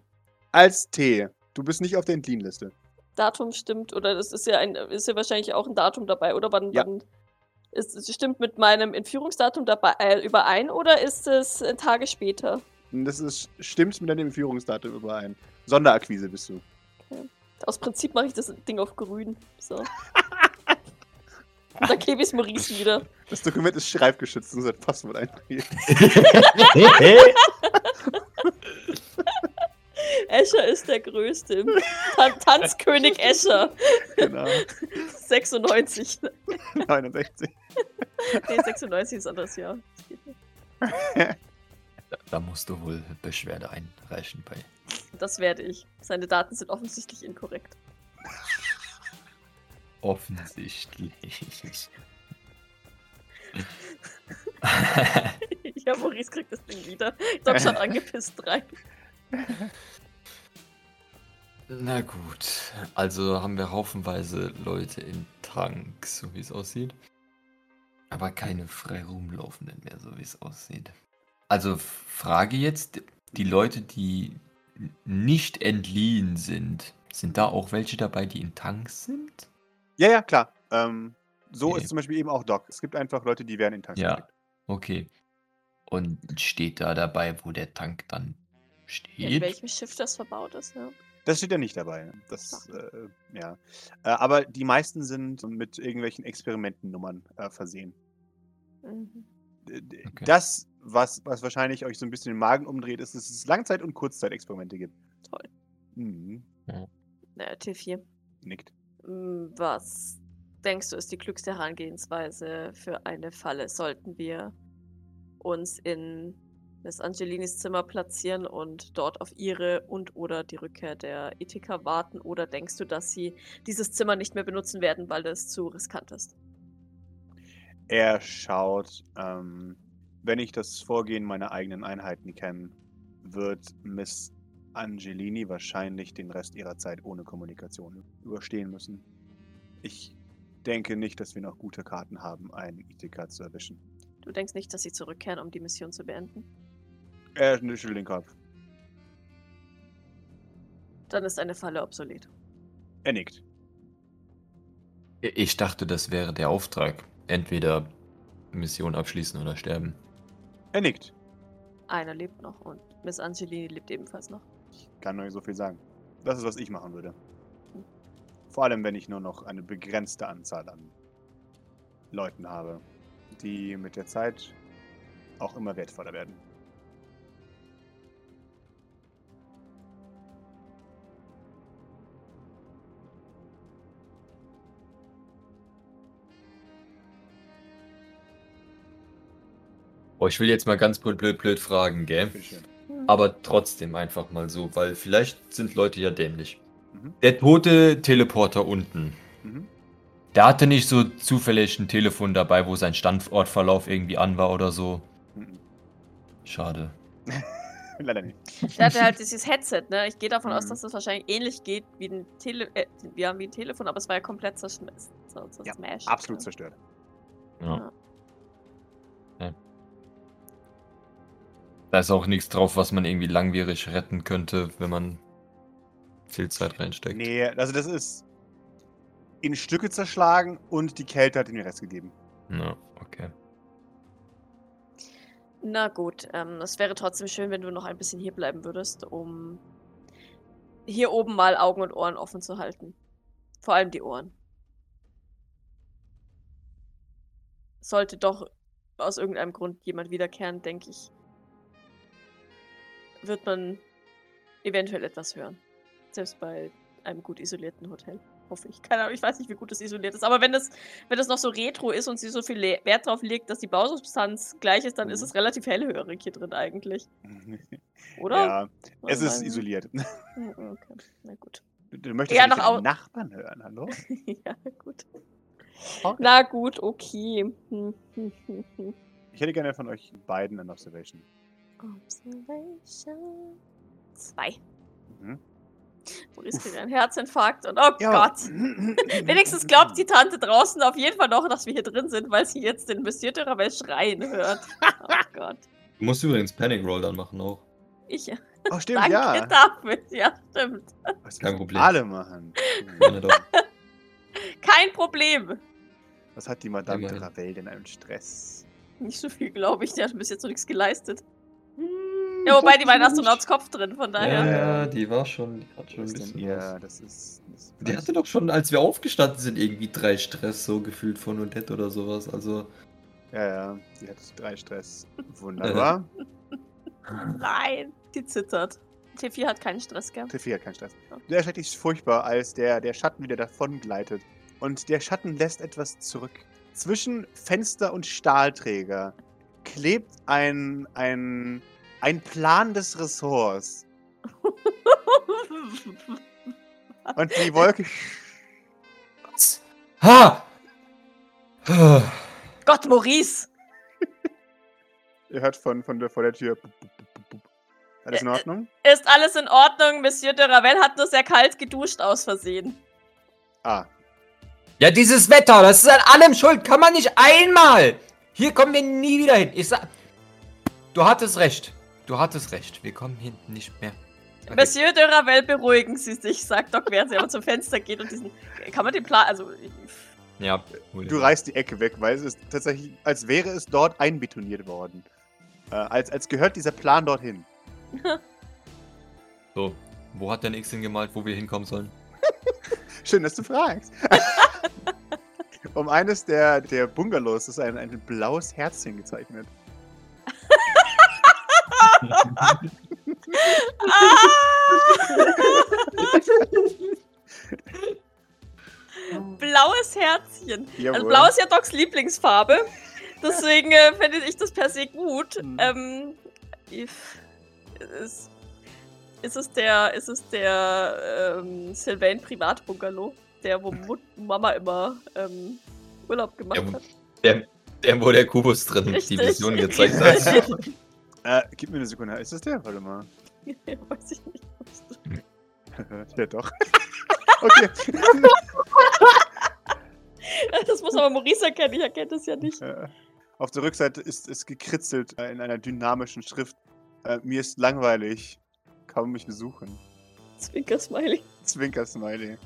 Als T. Du bist nicht auf der Entlean-Liste. Datum stimmt, oder das ist ja ein, ist ja wahrscheinlich auch ein Datum dabei, oder wann, Ja. wann ist, es stimmt mit meinem Entführungsdatum dabei äh, überein oder ist es äh, Tage später? Das ist, stimmt mit deinem Führungsdatum überein. Sonderakquise bist du. Aus Prinzip mache ich das Ding auf grün. So. Und dann klebe ich es Maurice wieder. Das Dokument ist schreibgeschützt und sein Passwort eintragen. Escher ist der Größte. im Tan Tanzkönig Escher. genau. 96. 69. Nee, 96 ist anderes Jahr. Da, da musst du wohl Beschwerde einreichen bei. Das werde ich. Seine Daten sind offensichtlich inkorrekt. Offensichtlich. Ja, Maurice kriegt das Ding wieder. Doc schaut angepisst rein. Na gut, also haben wir haufenweise Leute in Tanks, so wie es aussieht. Aber keine frei rumlaufenden mehr, so wie es aussieht. Also Frage jetzt, die Leute, die nicht entliehen sind, sind da auch welche dabei, die in Tanks sind? Ja, ja, klar. Ähm, so Okay. ist zum Beispiel eben auch Doc. Es gibt einfach Leute, die werden in Tanks Ja. gesteckt. Okay. Und steht da dabei, wo der Tank dann In steht? welchem Schiff das verbaut ist, ja. Das steht ja nicht dabei. Das, äh, ja. Äh, aber die meisten sind mit irgendwelchen Experimentennummern äh, versehen. Mhm. D- Okay. Das, was, was wahrscheinlich euch so ein bisschen den Magen umdreht, ist, dass es Langzeit- und Kurzzeitexperimente gibt. Toll. Mhm. Naja, T4. Nickt. Mm, Was denkst du, ist die klügste Herangehensweise für eine Falle? Sollten wir uns in Miss Angelinis Zimmer platzieren und dort auf ihre und oder die Rückkehr der Ethika warten? Oder denkst du, dass sie dieses Zimmer nicht mehr benutzen werden, weil es zu riskant ist? Er schaut, ähm, wenn ich das Vorgehen meiner eigenen Einheiten kenne, wird Miss Angelini wahrscheinlich den Rest ihrer Zeit ohne Kommunikation überstehen müssen. Ich denke nicht, dass wir noch gute Karten haben, einen Ithika zu erwischen. Du denkst nicht, dass sie zurückkehren, um die Mission zu beenden? Er schüttelt den Kopf. Dann ist eine Falle obsolet. Er nickt. Ich dachte, das wäre der Auftrag. Entweder Mission abschließen oder sterben. Er nickt. Einer lebt noch und Miss Angelini lebt ebenfalls noch. Ich kann nur nicht so viel sagen. Das ist, was ich machen würde. Vor allem, wenn ich nur noch eine begrenzte Anzahl an Leuten habe, die mit der Zeit auch immer wertvoller werden. Ich will jetzt mal ganz blöd, blöd, blöd fragen, gell? Aber trotzdem einfach mal so, weil vielleicht sind Leute ja dämlich. Mhm. Der tote Teleporter unten. Mhm. Der hatte nicht so zufällig ein Telefon dabei, wo sein Standortverlauf irgendwie an war oder so. Mhm. Schade. Leider nicht. Der hatte halt dieses Headset, ne? Ich gehe davon aus, dass es wahrscheinlich ähnlich geht wie ein, Tele äh, ja, wie ein Telefon, aber es war ja komplett zerschmissen. So, Ja, zersmashed, Absolut ne? zerstört. Ja. Da ist auch nichts drauf, was man irgendwie langwierig retten könnte, wenn man viel Zeit reinsteckt. Nee, also das ist in Stücke zerschlagen und die Kälte hat ihm den Rest gegeben. Ja, okay. Na gut, ähm, es wäre trotzdem schön, wenn du noch ein bisschen hier bleiben würdest, um hier oben mal Augen und Ohren offen zu halten. Vor allem die Ohren. Sollte doch aus irgendeinem Grund jemand wiederkehren, denke ich, wird man eventuell etwas hören. Selbst bei einem gut isolierten Hotel. Hoffe ich. Keine Ahnung, ich weiß nicht, wie gut das isoliert ist. Aber wenn das, wenn das noch so retro ist und sie so viel Wert drauf legt, dass die Bausubstanz gleich ist, dann ist Mhm. es relativ hellhörig hier drin eigentlich. Oder? Ja, es ist Nein. isoliert. Hm, Okay, na gut. Du, möchtest Ja, nicht Nachbarn hören, hallo? ja, gut. Okay. Na gut, okay. Hm, hm, hm. Ich hätte gerne von euch beiden ein Observation. Observation. Zwei. Mhm. Maurice kriegt einen Herzinfarkt und oh Ja. Gott. Wenigstens glaubt die Tante draußen auf jeden Fall noch, dass wir hier drin sind, weil sie jetzt den Monsieur de Ravel schreien hört. Oh Gott. Du musst übrigens Panic Roll dann machen auch. Ich Oh, stimmt, danke ja. dafür. Ja, stimmt. Was Kein Problem. Alle machen. Kein Problem. Was hat die Madame. Ravel denn einen Stress? Nicht so viel, glaube ich. Der hat bis jetzt noch nichts geleistet. Hm, Ja, wobei, die war in Astronauts Kopf drin, von Ja, daher. ja, die war schon, die hat schon ein bisschen was. Das ist. Das Die hatte doch schon, als wir aufgestanden sind, irgendwie drei Stress so gefühlt von Odette oder sowas. Also, Ja, ja. Die hat drei Stress. Wunderbar. Nein, die zittert. T4 hat keinen Stress, gell? Tiffy hat keinen Stress. Du erschreckt dich furchtbar, als der, der Schatten wieder davon gleitet. Und der Schatten lässt etwas zurück. Zwischen Fenster und Stahlträger klebt ein, ein, ein Plan des Ressorts. Und die Wolke. Was? Ha! Gott, Maurice! Ihr hört von, von der, vor der Tür. Alles in äh. Ordnung? Ist alles in Ordnung? Monsieur de Ravel hat nur sehr kalt geduscht aus Versehen. Ah, Ja, dieses Wetter, das ist an allem schuld. Kann man nicht einmal. Hier kommen wir nie wieder hin. Ich sag. Du hattest recht. Du hattest recht. Wir kommen hinten nicht mehr. Okay. Monsieur de Ravel, beruhigen Sie sich, sagt Doc, während sie aber zum Fenster geht und diesen. Kann man den Plan. Also. Ja, du reißt die Ecke weg, weil es ist tatsächlich, als wäre es dort einbetoniert worden. Äh, als, als gehört dieser Plan dorthin. So, wo hat denn X hingemalt, wo wir hinkommen sollen? Schön, dass du fragst. um eines der, der Bungalows ist ein, ein blaues Herzchen gezeichnet. Blaues Herzchen. Also Jawohl. blau ist ja Docs Lieblingsfarbe. Deswegen äh, finde ich das per se gut. Mhm. Ähm, if, ist, ist es der, ist es der ähm, Sylvain Privatbungalow, der wo Mut Mama immer ähm, Urlaub gemacht Ja, hat? Der, der, wo der Kubus drin die Richtig. Vision gezeigt hat. Äh, gib mir eine Sekunde. Ist das der? Warte mal. Weiß ich nicht. ja, doch. okay. Das muss aber Maurice erkennen, ich erkenne das ja nicht. Äh, Auf der Rückseite ist es gekritzelt äh, in einer dynamischen Schrift. Äh, mir ist langweilig. Komm mich besuchen. Zwinker-Smiley. Zwinker-Smiley.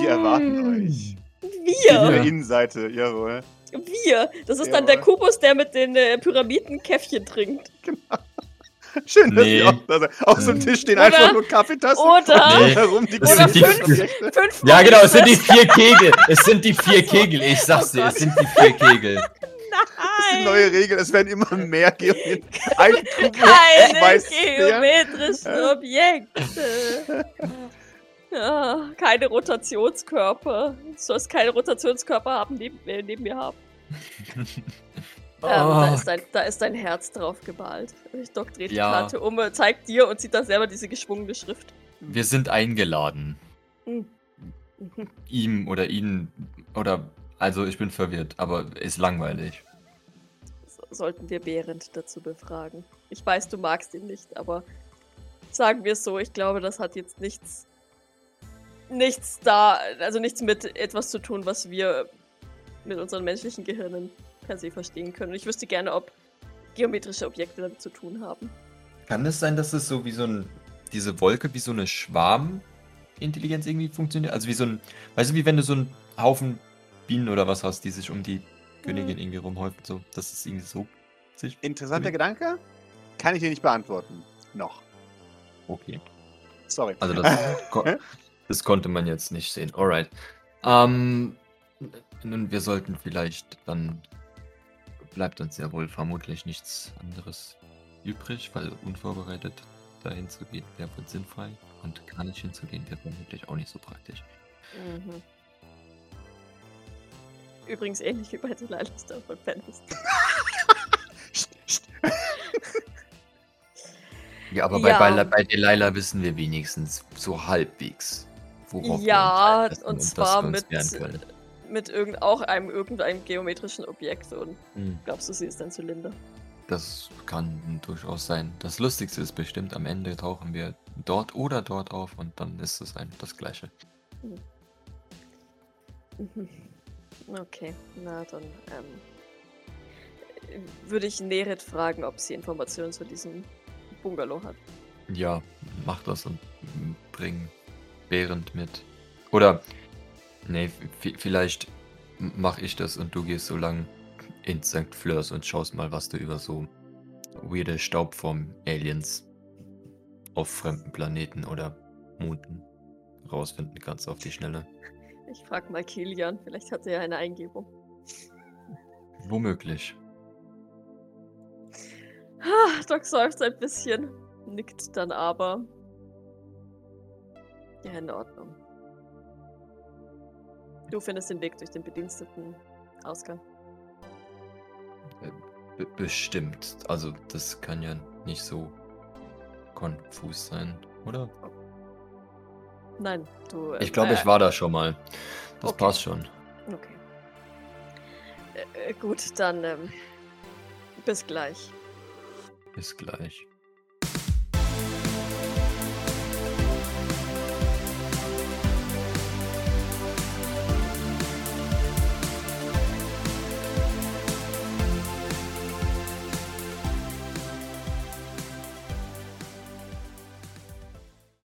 Wir erwarten euch. Auf wir! der Innenseite, jawohl. Wir! Das ist dann der Jawohl. Kubus, der mit den äh, Pyramiden Käffchen trinkt. Schön, dass Nee. ihr auch da seid. Auf so einem Tisch stehen Oder- einfach nur Kaffeetassen. oder- und Nee. herum die die- Objekte. Fünf Ja, genau, es sind die vier Kegel. Es sind die vier Kegel. Ich sag's Oh dir, Gott. es sind die vier Kegel. Das ist die Nein! neue Regel. Es werden immer mehr Geometrien. Keine geometrischen Objekte. Ja, keine Rotationskörper. Du sollst keine Rotationskörper haben, neben, äh, neben mir haben. Ähm, da, Oh, ist dein, da ist dein Herz drauf gemalt. Doc dreht die Ja. Karte um, äh, zeigt dir und sieht da selber diese geschwungene Schrift. wir sind eingeladen. Hm. Mhm. Ihm oder ihnen oder also ich bin verwirrt, aber ist langweilig. So- Sollten wir Behrend dazu befragen. Ich weiß, du magst ihn nicht, aber sagen wir es so, ich glaube, das hat jetzt nichts. Nichts da, also nichts mit etwas zu tun, was wir mit unseren menschlichen Gehirnen per se verstehen können. Und ich wüsste gerne, ob geometrische Objekte damit zu tun haben. Kann es sein, dass es so wie so ein, diese Wolke wie so eine Schwarmintelligenz irgendwie funktioniert? Also wie so ein, weißt du, wie wenn du so einen Haufen Bienen oder was hast, die sich um die Königin irgendwie rumhäufen, so, dass es irgendwie so sich. Interessanter? Gedanke? Kann ich dir nicht beantworten. Noch. Okay. Sorry. Also das, ko das konnte man jetzt nicht sehen. Alright. Ähm, nun, wir sollten vielleicht dann bleibt uns ja wohl vermutlich nichts anderes übrig, weil unvorbereitet dahin zu gehen wäre wohl sinnfrei und gar nicht hinzugehen wäre vermutlich auch nicht so praktisch. Mhm. Übrigens ähnlich wie bei Delilah Star von Fantasy. Ja, aber bei, Ja. bei, bei Delilah wissen wir wenigstens so halbwegs, worauf Ja, wir uns einlassen und zwar uns mit, mit irgend, auch einem irgendeinem geometrischen Objekt. Und Hm. glaubst du, sie ist ein Zylinder? Das kann durchaus sein. Das Lustigste ist bestimmt, am Ende tauchen wir dort oder dort auf und dann ist es ein, das Gleiche. Mhm. Okay, na dann ähm, würde ich Nerit fragen, ob sie Informationen zu diesem Bungalow hat. Ja, mach das und bring Behrend mit. Oder, nee, vielleicht mach ich das und du gehst so lang ins St. Fleurs und schaust mal, was du über so weirde Staubform-Aliens auf fremden Planeten oder Monden rausfinden kannst auf die Schnelle. Ich frage mal Kilian, vielleicht hat er ja eine Eingebung. Womöglich. Ah, Doc seufzt ein bisschen, nickt dann aber. Ja, in Ordnung. Du findest den Weg durch den bediensteten Ausgang. Be bestimmt. Also, das kann ja nicht so konfus sein, oder? Nein, du. Ich glaube, äh, ich war da schon mal. Das okay. passt schon. Okay. Äh, äh, gut, dann ähm, bis gleich. Bis gleich.